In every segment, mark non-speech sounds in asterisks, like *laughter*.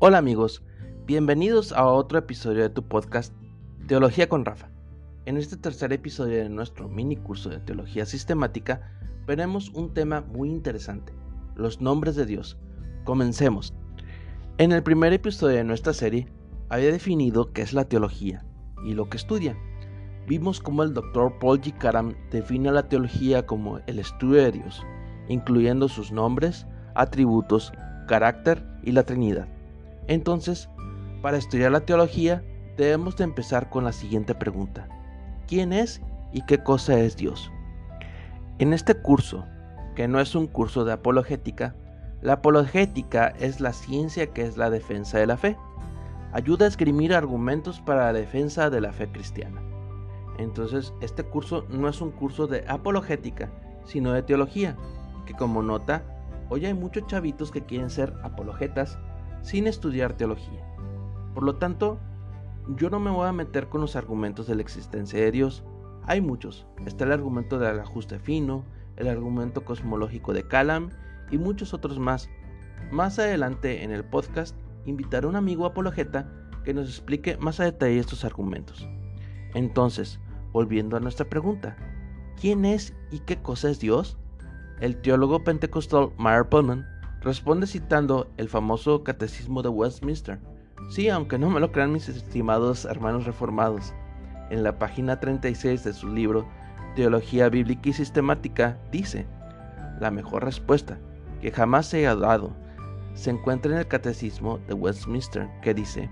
Hola amigos, bienvenidos a otro episodio de tu podcast Teología con Rafa. En este tercer episodio de nuestro mini curso de Teología Sistemática veremos un tema muy interesante, los nombres de Dios. Comencemos. En el primer episodio de nuestra serie había definido qué es la teología y lo que estudia. Vimos cómo el doctor Paul G. Karam define la teología como el estudio de Dios, incluyendo sus nombres, atributos, carácter y la Trinidad. Entonces, para estudiar la teología, debemos de empezar con la siguiente pregunta. ¿Quién es y qué cosa es Dios? En este curso, que no es un curso de apologética, la apologética es la ciencia que es la defensa de la fe. Ayuda a esgrimir argumentos para la defensa de la fe cristiana. Entonces, este curso no es un curso de apologética, sino de teología, que como nota, hoy hay muchos chavitos que quieren ser apologetas sin estudiar teología. Por lo tanto, yo no me voy a meter con los argumentos de la existencia de Dios. Hay muchos. Está el argumento del ajuste fino, el argumento cosmológico de Calam y muchos otros más. Más adelante en el podcast invitaré a un amigo apologeta que nos explique más a detalle estos argumentos. Entonces, volviendo a nuestra pregunta, ¿quién es y qué cosa es Dios? El teólogo pentecostal Meyer Pullman responde citando el famoso Catecismo de Westminster. Sí, aunque no me lo crean mis estimados hermanos reformados. En la página 36 de su libro Teología Bíblica y Sistemática dice, la mejor respuesta que jamás se haya dado se encuentra en el Catecismo de Westminster que dice,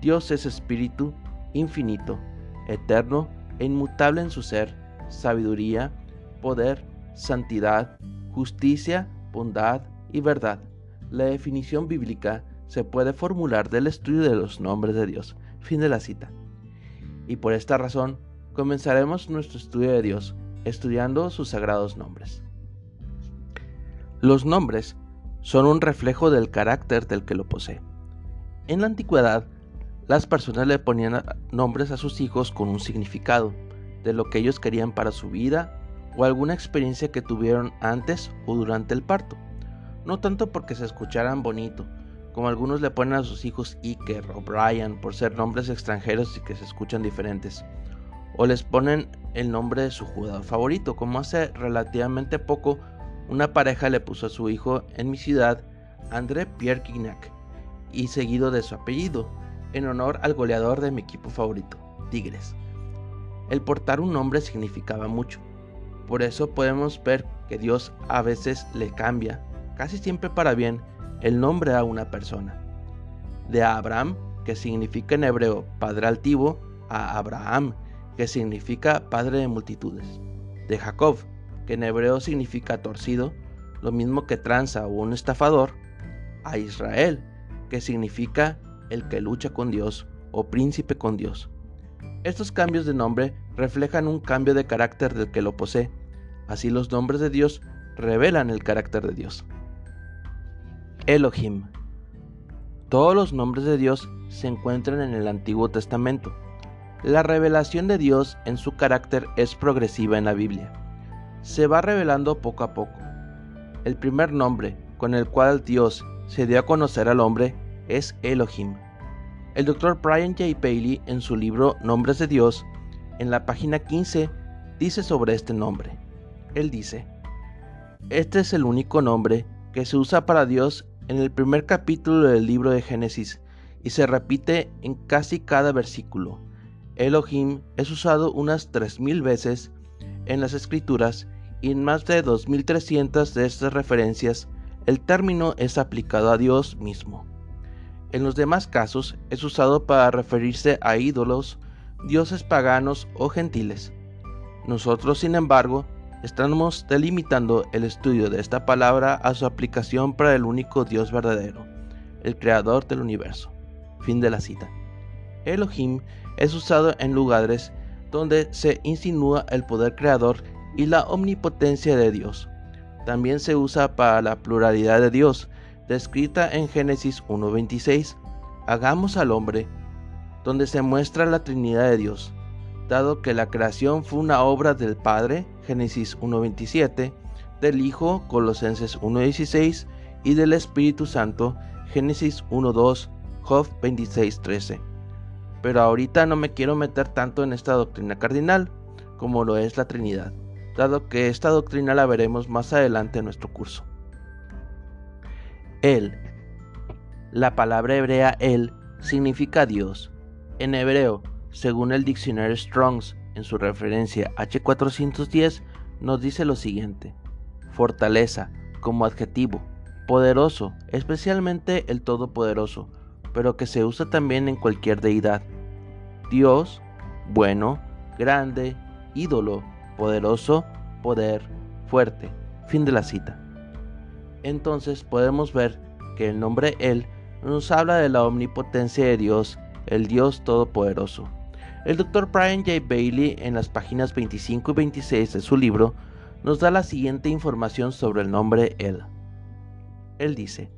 Dios es espíritu infinito, eterno e inmutable en su ser, sabiduría, poder, santidad, justicia, bondad, y verdad. La definición bíblica se puede formular del estudio de los nombres de Dios. Fin de la cita. Y por esta razón, comenzaremos nuestro estudio de Dios estudiando sus sagrados nombres. Los nombres son un reflejo del carácter del que lo posee. En la antigüedad, las personas le ponían nombres a sus hijos con un significado, de lo que ellos querían para su vida o alguna experiencia que tuvieron antes o durante el parto no tanto porque se escucharan bonito, como algunos le ponen a sus hijos Iker o Brian por ser nombres extranjeros y que se escuchan diferentes, o les ponen el nombre de su jugador favorito, como hace relativamente poco una pareja le puso a su hijo en mi ciudad André Pierre Guignac, y seguido de su apellido, en honor al goleador de mi equipo favorito, Tigres. El portar un nombre significaba mucho, por eso podemos ver que Dios a veces le cambia casi siempre para bien, el nombre a una persona. De Abraham, que significa en hebreo padre altivo, a Abraham, que significa padre de multitudes. De Jacob, que en hebreo significa torcido, lo mismo que tranza o un estafador, a Israel, que significa el que lucha con Dios o príncipe con Dios. Estos cambios de nombre reflejan un cambio de carácter del que lo posee, así los nombres de Dios revelan el carácter de Dios. Elohim. Todos los nombres de Dios se encuentran en el Antiguo Testamento. La revelación de Dios en su carácter es progresiva en la Biblia. Se va revelando poco a poco. El primer nombre con el cual Dios se dio a conocer al hombre es Elohim. El doctor Brian J. Paley en su libro Nombres de Dios, en la página 15, dice sobre este nombre. Él dice, Este es el único nombre que se usa para Dios en el primer capítulo del libro de Génesis y se repite en casi cada versículo. Elohim es usado unas 3.000 veces en las escrituras y en más de 2.300 de estas referencias el término es aplicado a Dios mismo. En los demás casos es usado para referirse a ídolos, dioses paganos o gentiles. Nosotros, sin embargo, Estamos delimitando el estudio de esta palabra a su aplicación para el único Dios verdadero, el creador del universo. Fin de la cita. Elohim es usado en lugares donde se insinúa el poder creador y la omnipotencia de Dios. También se usa para la pluralidad de Dios, descrita en Génesis 1.26, hagamos al hombre, donde se muestra la Trinidad de Dios, dado que la creación fue una obra del Padre, Génesis 1.27, del Hijo, Colosenses 1.16, y del Espíritu Santo, Génesis 1.2, Job 26.13. Pero ahorita no me quiero meter tanto en esta doctrina cardinal como lo es la Trinidad, dado que esta doctrina la veremos más adelante en nuestro curso. Él. La palabra hebrea él significa Dios. En hebreo, según el diccionario Strongs, en su referencia H410, nos dice lo siguiente. Fortaleza, como adjetivo, poderoso, especialmente el Todopoderoso, pero que se usa también en cualquier deidad. Dios, bueno, grande, ídolo, poderoso, poder, fuerte. Fin de la cita. Entonces podemos ver que el nombre Él nos habla de la omnipotencia de Dios, el Dios Todopoderoso. El Dr. Brian J. Bailey en las páginas 25 y 26 de su libro nos da la siguiente información sobre el nombre Él. Él dice,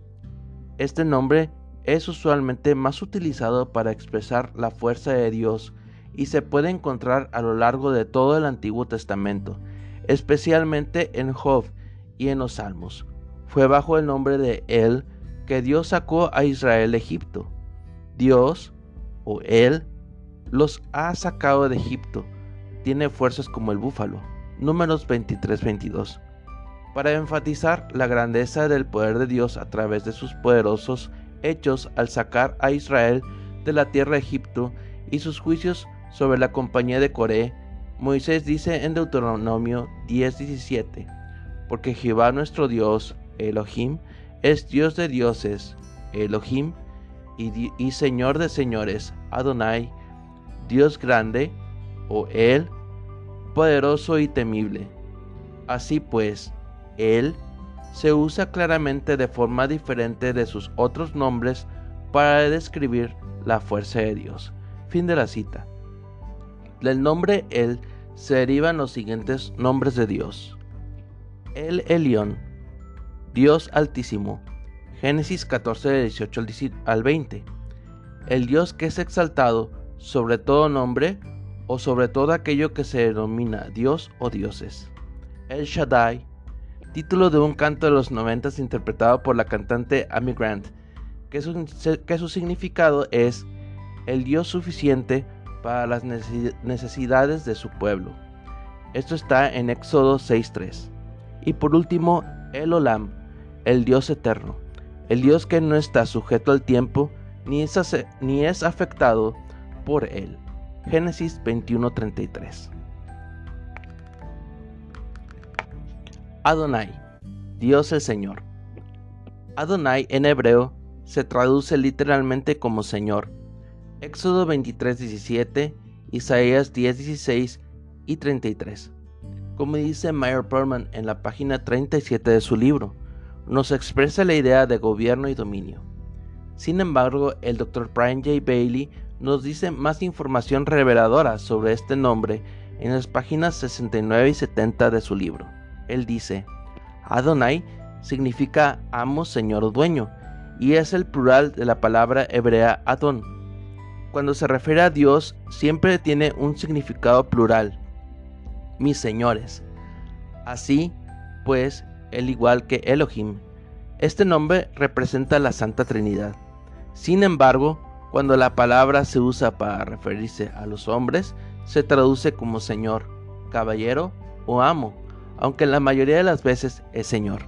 este nombre es usualmente más utilizado para expresar la fuerza de Dios y se puede encontrar a lo largo de todo el Antiguo Testamento, especialmente en Job y en los Salmos. Fue bajo el nombre de Él que Dios sacó a Israel de Egipto. Dios, o Él, los ha sacado de Egipto. Tiene fuerzas como el búfalo. Números 23-22. Para enfatizar la grandeza del poder de Dios a través de sus poderosos hechos al sacar a Israel de la tierra de Egipto y sus juicios sobre la compañía de Coré, Moisés dice en Deuteronomio 10:17, porque Jehová nuestro Dios, Elohim, es Dios de dioses, Elohim, y, y Señor de señores, Adonai, Dios grande, o Él, poderoso y temible. Así pues, Él se usa claramente de forma diferente de sus otros nombres para describir la fuerza de Dios. Fin de la cita. Del nombre El se derivan los siguientes nombres de Dios. El Elión, Dios Altísimo, Génesis 14, 18 al 20. El Dios que es exaltado sobre todo nombre o sobre todo aquello que se denomina Dios o dioses. El Shaddai, título de un canto de los noventas interpretado por la cantante Amy Grant, que su, que su significado es el Dios suficiente para las necesidades de su pueblo. Esto está en Éxodo 6.3. Y por último, el Olam, el Dios eterno, el Dios que no está sujeto al tiempo ni es, ni es afectado por él. Génesis 21:33. Adonai, Dios el Señor. Adonai en hebreo se traduce literalmente como Señor. Éxodo 23:17, Isaías 10:16 y 33. Como dice Meyer Perman en la página 37 de su libro, nos expresa la idea de gobierno y dominio. Sin embargo, el Dr. Brian J. Bailey nos dice más información reveladora sobre este nombre en las páginas 69 y 70 de su libro. Él dice, Adonai significa amo, señor o dueño, y es el plural de la palabra hebrea Adon. Cuando se refiere a Dios, siempre tiene un significado plural, mis señores. Así, pues, el igual que Elohim. Este nombre representa la Santa Trinidad. Sin embargo, cuando la palabra se usa para referirse a los hombres, se traduce como Señor, caballero o amo, aunque la mayoría de las veces es Señor.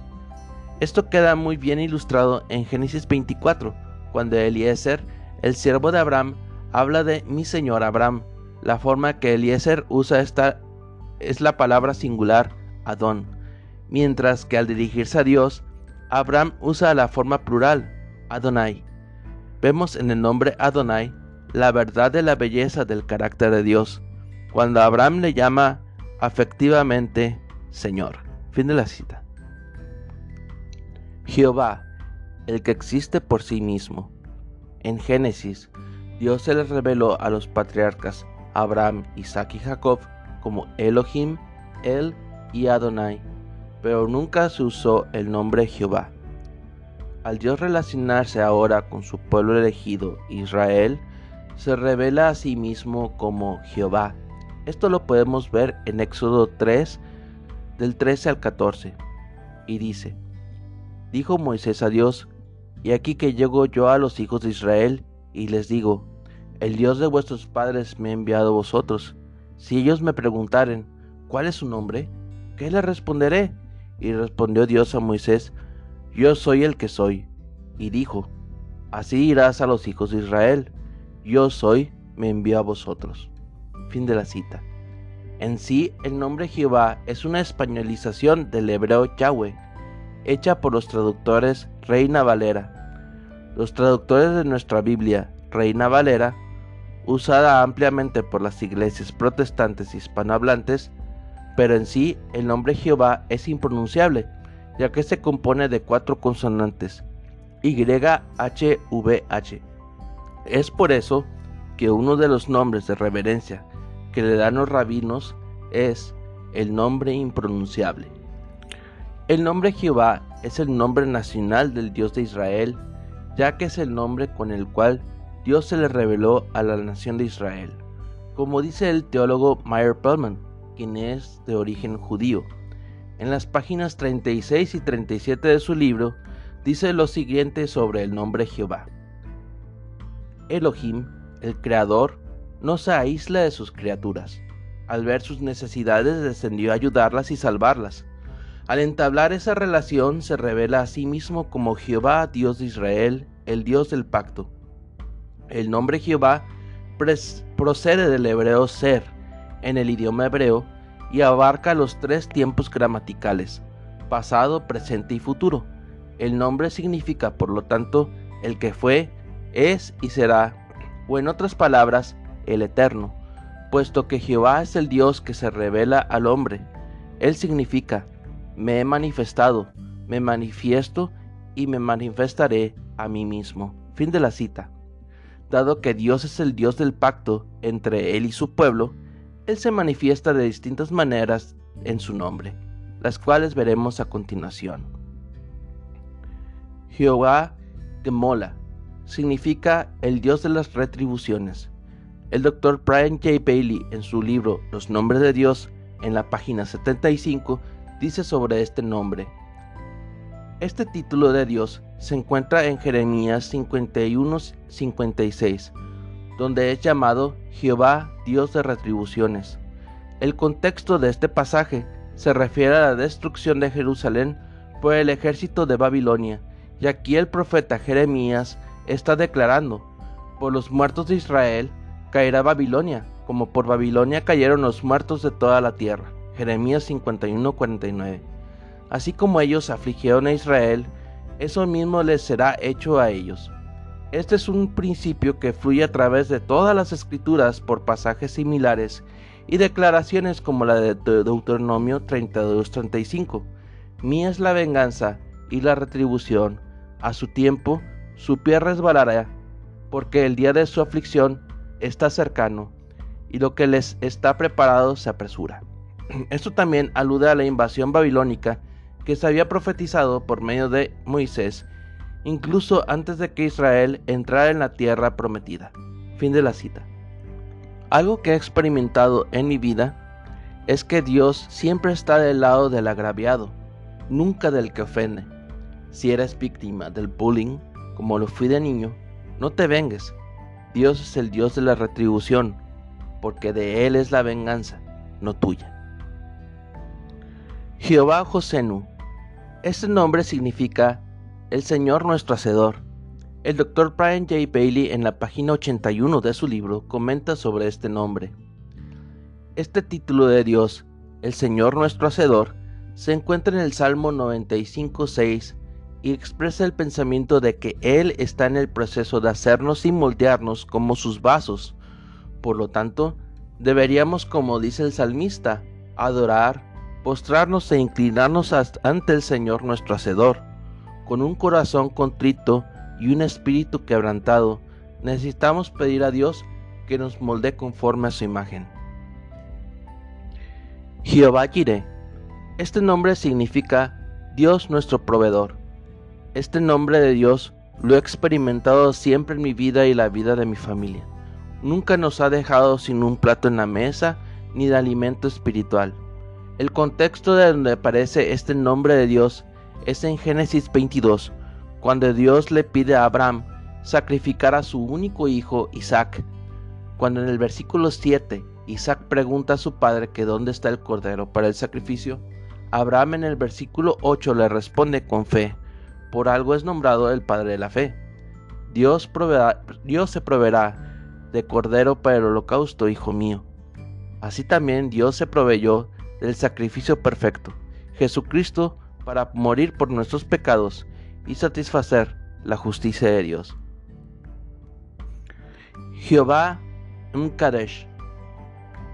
Esto queda muy bien ilustrado en Génesis 24, cuando Eliezer, el siervo de Abraham, habla de mi Señor Abraham. La forma que Eliezer usa esta es la palabra singular Adón, mientras que al dirigirse a Dios, Abraham usa la forma plural Adonai. Vemos en el nombre Adonai la verdad de la belleza del carácter de Dios, cuando Abraham le llama afectivamente Señor. Fin de la cita. Jehová, el que existe por sí mismo. En Génesis, Dios se le reveló a los patriarcas Abraham, Isaac y Jacob como Elohim, El y Adonai, pero nunca se usó el nombre Jehová. Al Dios relacionarse ahora con su pueblo elegido, Israel, se revela a sí mismo como Jehová. Esto lo podemos ver en Éxodo 3, del 13 al 14, y dice, dijo Moisés a Dios, y aquí que llego yo a los hijos de Israel, y les digo, el Dios de vuestros padres me ha enviado a vosotros. Si ellos me preguntaren, ¿cuál es su nombre? ¿Qué les responderé? Y respondió Dios a Moisés, Yo soy el que soy. Y dijo, Así irás a los hijos de Israel. Yo soy, me envió a vosotros. Fin de la cita. En sí, el nombre Jehová es una españolización del hebreo Yahweh, hecha por los traductores Reina Valera. Los traductores de nuestra Biblia, Reina Valera, usada ampliamente por las iglesias protestantes hispanohablantes, pero en sí el nombre Jehová es impronunciable, ya que se compone de cuatro consonantes, YHVH. Es por eso que uno de los nombres de reverencia que le dan los rabinos es el nombre impronunciable. El nombre Jehová es el nombre nacional del Dios de Israel, ya que es el nombre con el cual Dios se le reveló a la nación de Israel, como dice el teólogo Meyer Pellman, quien es de origen judío. En las páginas 36 y 37 de su libro, dice lo siguiente sobre el nombre Jehová. Elohim, el Creador, no se aísla de sus criaturas. Al ver sus necesidades descendió a ayudarlas y salvarlas. Al entablar esa relación se revela a sí mismo como Jehová, Dios de Israel, el Dios del pacto. El nombre Jehová procede del hebreo ser, en el idioma hebreo, y abarca los tres tiempos gramaticales, pasado, presente y futuro el nombre significa, por lo tanto, el que fue, es y será, o en otras palabras, el eterno, puesto que Jehová es el Dios que se revela al hombre. Él significa, me he manifestado, me manifiesto y me manifestaré a mí mismo. Fin de la cita. Dado que Dios es el Dios del pacto entre Él y su pueblo, Él se manifiesta de distintas maneras en su nombre, las cuales veremos a continuación. Jehová Gemola significa el Dios de las retribuciones. El doctor Brian J. Bailey en su libro Los nombres de Dios, en la página 75, dice sobre este nombre. Este título de Dios se encuentra en Jeremías 51-56, donde es llamado Jehová Dios de retribuciones. El contexto de este pasaje se refiere a la destrucción de Jerusalén por el ejército de Babilonia y aquí el profeta Jeremías está declarando, por los muertos de Israel caerá Babilonia, como por Babilonia cayeron los muertos de toda la tierra. Jeremías 51:49. Así como ellos afligieron a Israel, eso mismo les será hecho a ellos. Este es un principio que fluye a través de todas las escrituras por pasajes similares y declaraciones como la de Deuteronomio 32:35. Mía es la venganza y la retribución, a su tiempo su pie resbalará, porque el día de su aflicción está cercano, y lo que les está preparado se apresura. *clears throat* Esto también alude a la invasión babilónica que se había profetizado por medio de Moisés, incluso antes de que Israel entrara en la tierra prometida. Fin de la cita. Algo que he experimentado en mi vida es que Dios siempre está del lado del agraviado, nunca del que ofende. Si eres víctima del bullying, como lo fui de niño, no te vengues. Dios es el Dios de la retribución, porque de Él es la venganza, no tuya. Jehová Josenu. Este nombre significa el Señor nuestro Hacedor. El Dr. Brian J. Bailey en la página 81 de su libro comenta sobre este nombre. Este título de Dios, el Señor nuestro Hacedor, se encuentra en el Salmo 95.6 y expresa el pensamiento de que Él está en el proceso de hacernos y moldearnos como sus vasos. Por lo tanto, deberíamos, como dice el salmista, adorar, postrarnos e inclinarnos ante el Señor nuestro Hacedor. Con un corazón contrito y un espíritu quebrantado, necesitamos pedir a Dios que nos molde conforme a su imagen. Jehová Jireh. Este nombre significa Dios nuestro proveedor. Este nombre de Dios lo he experimentado siempre en mi vida y la vida de mi familia. Nunca nos ha dejado sin un plato en la mesa ni de alimento espiritual. El contexto de donde aparece este nombre de Dios es en Génesis 22, cuando Dios le pide a Abraham sacrificar a su único hijo Isaac. Cuando en el versículo 7 Isaac pregunta a su padre que dónde está el cordero para el sacrificio, Abraham en el versículo 8 le responde con fe, por algo es nombrado el padre de la fe. Dios, Dios se proveerá de cordero para el holocausto, hijo mío. Así también Dios se proveyó del sacrificio perfecto, Jesucristo, para morir por nuestros pecados y satisfacer la justicia de Dios. Jehová Mkadesh.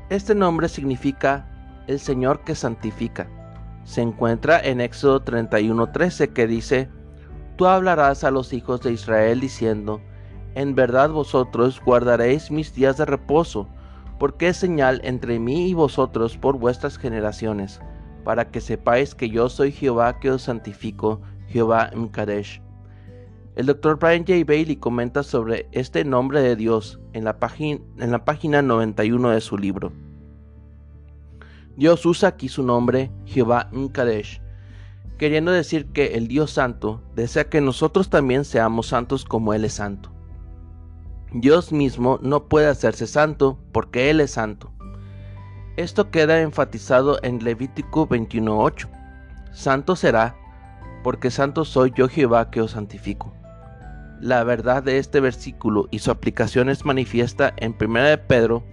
Este nombre significa el Señor que santifica. Se encuentra en Éxodo 31:13 que dice, Tú hablarás a los hijos de Israel diciendo, En verdad vosotros guardaréis mis días de reposo, porque es señal entre mí y vosotros por vuestras generaciones, para que sepáis que yo soy Jehová que os santifico, Jehová Mkadesh. El Dr. Brian J. Bailey comenta sobre este nombre de Dios en la, en la página 91 de su libro. Dios usa aquí su nombre, Jehová Mkadesh, queriendo decir que el Dios Santo desea que nosotros también seamos santos como Él es santo. Dios mismo no puede hacerse santo porque Él es santo. Esto queda enfatizado en Levítico 21.8. Santo será, porque santo soy yo Jehová que os santifico. La verdad de este versículo y su aplicación es manifiesta en 1 de Pedro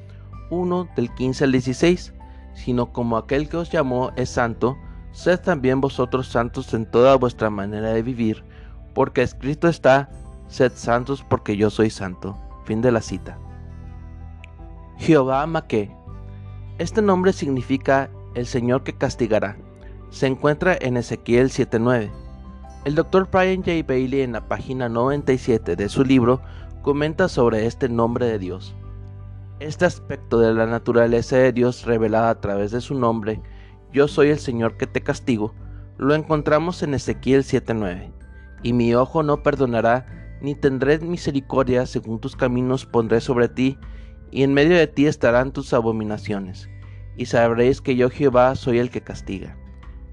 1 del 15 al 16, sino como aquel que os llamó es santo, sed también vosotros santos en toda vuestra manera de vivir, porque escrito está, sed santos porque yo soy santo. Fin de la cita. Jehová Maque. Este nombre significa el Señor que castigará. Se encuentra en Ezequiel 7:9. El Dr. Brian J. Bailey en la página 97 de su libro comenta sobre este nombre de Dios. Este aspecto de la naturaleza de Dios revelada a través de su nombre, Yo soy el Señor que te castigo, lo encontramos en Ezequiel 7:9. Y mi ojo no perdonará ni tendré misericordia, según tus caminos pondré sobre ti, y en medio de ti estarán tus abominaciones, y sabréis que yo Jehová soy el que castiga.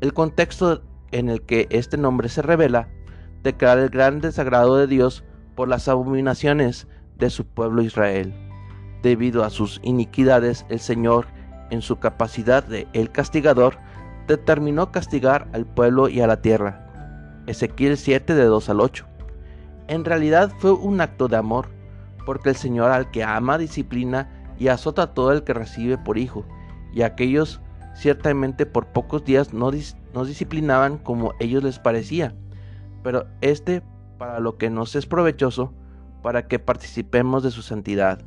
El contexto en el que este nombre se revela declara el gran desagrado de Dios por las abominaciones de su pueblo Israel. Debido a sus iniquidades, el Señor, en su capacidad de el castigador, determinó castigar al pueblo y a la tierra. Ezequiel 7 de 2 al 8. En realidad fue un acto de amor, porque el Señor al que ama disciplina y azota a todo el que recibe por hijo, y aquellos ciertamente por pocos días no, disciplinaban como ellos les parecía, pero este para lo que nos es provechoso, para que participemos de su santidad.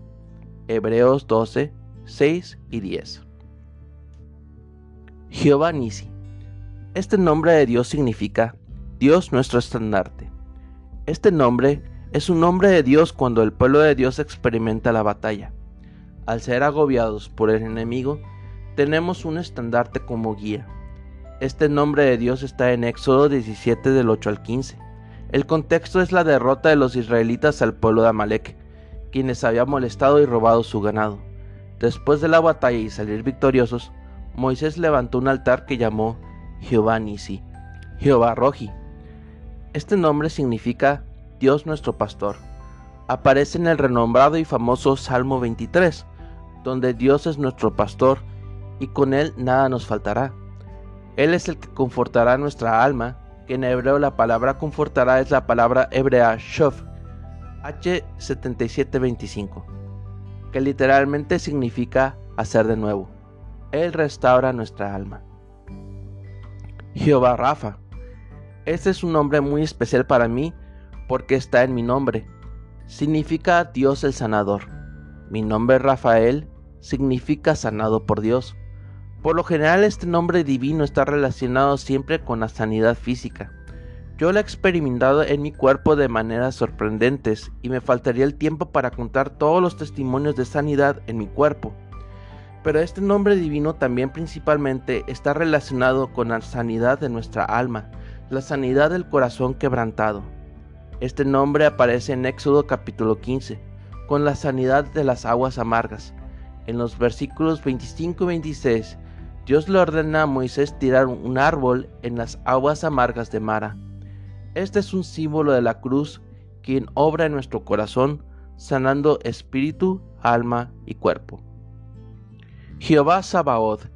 Hebreos 12, 6 y 10. Jehová Nisi. Este nombre de Dios significa Dios nuestro estandarte. Este nombre es un nombre de Dios cuando el pueblo de Dios experimenta la batalla. Al ser agobiados por el enemigo, tenemos un estandarte como guía. Este nombre de Dios está en Éxodo 17 del 8 al 15. El contexto es la derrota de los israelitas al pueblo de Amalek, quienes habían molestado y robado su ganado. Después de la batalla y salir victoriosos, Moisés levantó un altar que llamó Jehová Nisi, Jehová Roji, este nombre significa Dios nuestro pastor. Aparece en el renombrado y famoso Salmo 23, donde Dios es nuestro pastor y con él nada nos faltará. Él es el que confortará nuestra alma, que en hebreo la palabra confortará es la palabra hebrea shov, H7725, que literalmente significa hacer de nuevo. Él restaura nuestra alma. Jehová Rafa este es un nombre muy especial para mí porque está en mi nombre. Significa Dios el sanador. Mi nombre Rafael significa sanado por Dios. Por lo general este nombre divino está relacionado siempre con la sanidad física. Yo lo he experimentado en mi cuerpo de maneras sorprendentes y me faltaría el tiempo para contar todos los testimonios de sanidad en mi cuerpo. Pero este nombre divino también principalmente está relacionado con la sanidad de nuestra alma, la sanidad del corazón quebrantado. Este nombre aparece en Éxodo capítulo 15, con la sanidad de las aguas amargas. En los versículos 25 y 26, Dios le ordena a Moisés tirar un árbol en las aguas amargas de Mara. Este es un símbolo de la cruz, quien obra en nuestro corazón, sanando espíritu, alma y cuerpo. Jehová Sabaoth.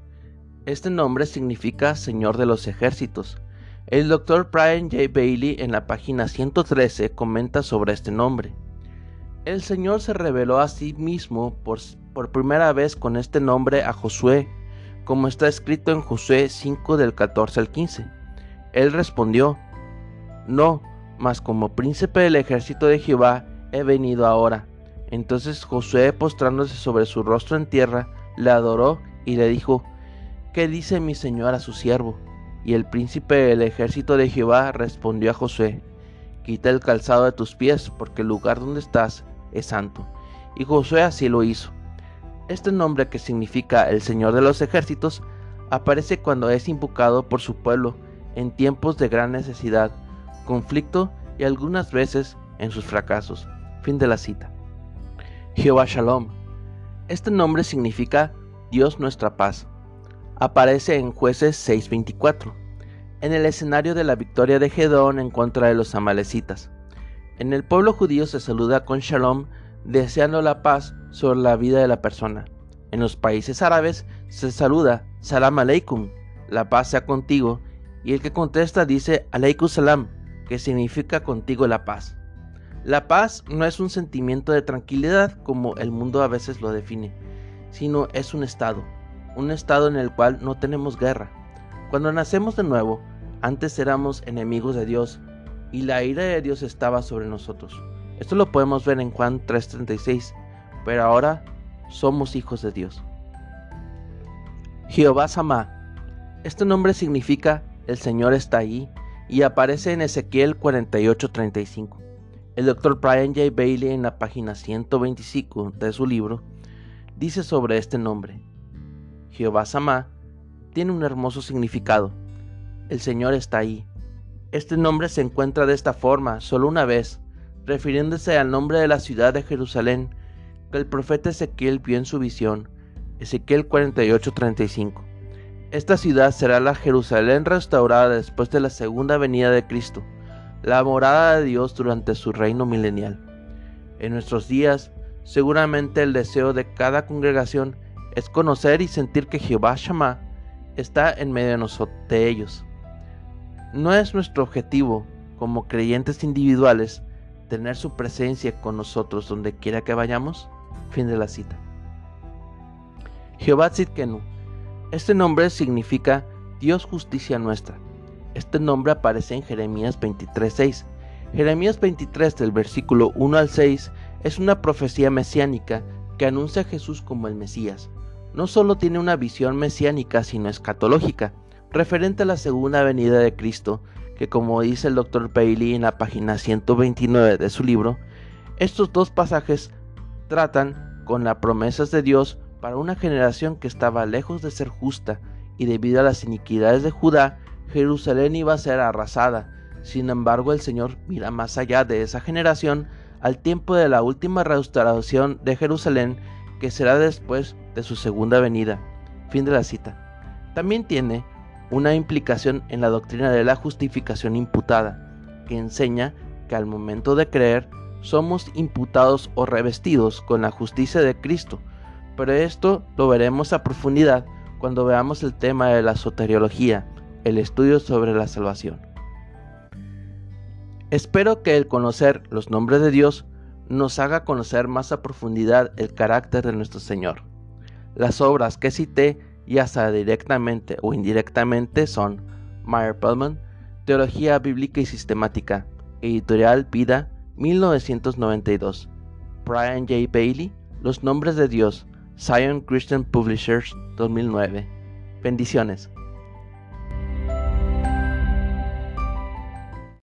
Este nombre significa Señor de los ejércitos. El doctor Brian J. Bailey en la página 113 comenta sobre este nombre. El Señor se reveló a sí mismo por, primera vez con este nombre a Josué, como está escrito en Josué 5 del 14 al 15. Él respondió, No, mas como príncipe del ejército de Jehová he venido ahora. Entonces Josué, postrándose sobre su rostro en tierra, le adoró y le dijo, ¿Qué dice mi señor a su siervo? Y el príncipe del ejército de Jehová respondió a Josué, Quita el calzado de tus pies, porque el lugar donde estás es santo. Y Josué así lo hizo. Este nombre que significa el Señor de los ejércitos aparece cuando es invocado por su pueblo en tiempos de gran necesidad, conflicto y algunas veces en sus fracasos. Fin de la cita. Jehová Shalom. Este nombre significa Dios nuestra paz. Aparece en jueces 6:24, en el escenario de la victoria de Gedón en contra de los amalecitas. En el pueblo judío se saluda con shalom, deseando la paz sobre la vida de la persona. En los países árabes se saluda salam aleikum, la paz sea contigo, y el que contesta dice aleikum salam, que significa contigo la paz. La paz no es un sentimiento de tranquilidad como el mundo a veces lo define, sino es un estado, un estado en el cual no tenemos guerra. Cuando nacemos de nuevo, antes éramos enemigos de Dios, y la ira de Dios estaba sobre nosotros. Esto lo podemos ver en Juan 3:36, pero ahora somos hijos de Dios. Jehová Samá. Este nombre significa el Señor está ahí y aparece en Ezequiel 48:35. El doctor Brian J. Bailey en la página 125 de su libro dice sobre este nombre. Jehová Samá tiene un hermoso significado. El Señor está ahí, este nombre se encuentra de esta forma solo una vez, refiriéndose al nombre de la ciudad de Jerusalén que el profeta Ezequiel vio en su visión, Ezequiel 48:35. Esta ciudad será la Jerusalén restaurada después de la segunda venida de Cristo, la morada de Dios durante su reino milenial. En nuestros días, seguramente el deseo de cada congregación es conocer y sentir que Jehová Shammah está en medio de, de ellos. No es nuestro objetivo, como creyentes individuales, tener su presencia con nosotros donde quiera que vayamos. Fin de la cita. Jehová Tzidkenu. Este nombre significa Dios justicia nuestra. Este nombre aparece en Jeremías 23:6. Jeremías 23 del versículo 1 al 6 es una profecía mesiánica que anuncia a Jesús como el Mesías. No solo tiene una visión mesiánica, sino escatológica referente a la segunda venida de Cristo, que como dice el Dr. Bailey en la página 129 de su libro, estos dos pasajes tratan con las promesas de Dios para una generación que estaba lejos de ser justa y debido a las iniquidades de Judá, Jerusalén iba a ser arrasada. Sin embargo, el Señor mira más allá de esa generación al tiempo de la última restauración de Jerusalén que será después de su segunda venida. Fin de la cita. También tiene una implicación en la doctrina de la justificación imputada, que enseña que al momento de creer somos imputados o revestidos con la justicia de Cristo, pero esto lo veremos a profundidad cuando veamos el tema de la soteriología, el estudio sobre la salvación. Espero que el conocer los nombres de Dios nos haga conocer más a profundidad el carácter de nuestro Señor. Las obras que cité ya sea directamente o indirectamente, son Meyer Pellman, Teología Bíblica y Sistemática, Editorial Vida, 1992, Brian J. Bailey, Los Nombres de Dios, Zion Christian Publishers, 2009. Bendiciones.